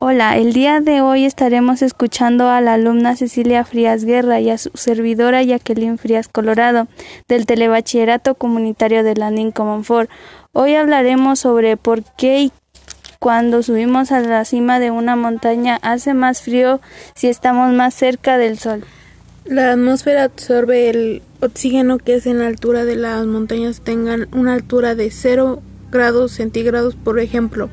Hola, el día de hoy estaremos escuchando a la alumna Cecilia Frías Guerra y a su servidora Jacqueline Frías Colorado del Telebachillerato Comunitario de Landing Common Hoy hablaremos sobre por qué y cuando subimos a la cima de una montaña hace más frío si estamos más cerca del sol. La atmósfera absorbe el oxígeno que es en la altura de las montañas tengan una altura de 0 grados centígrados, por ejemplo,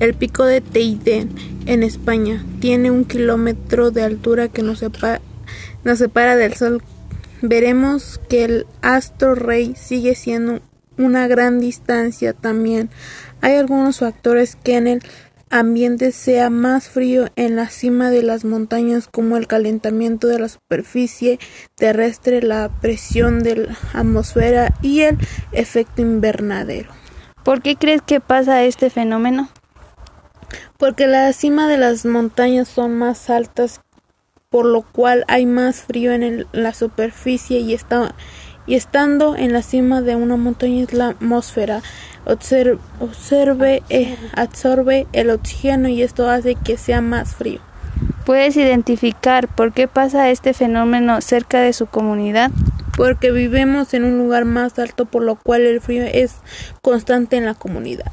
el pico de Teide en España tiene un kilómetro de altura que nos separa, nos separa del Sol. Veremos que el astro rey sigue siendo una gran distancia también. Hay algunos factores que en el ambiente sea más frío en la cima de las montañas como el calentamiento de la superficie terrestre, la presión de la atmósfera y el efecto invernadero. ¿Por qué crees que pasa este fenómeno? Porque la cima de las montañas son más altas, por lo cual hay más frío en la superficie y, está, y estando en la cima de una montaña la atmósfera observe, eh, absorbe el oxígeno y esto hace que sea más frío. ¿Puedes identificar por qué pasa este fenómeno cerca de su comunidad? porque vivimos en un lugar más alto por lo cual el frío es constante en la comunidad.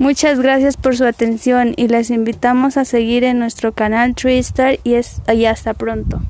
Muchas gracias por su atención y les invitamos a seguir en nuestro canal Tree Star y, y hasta pronto.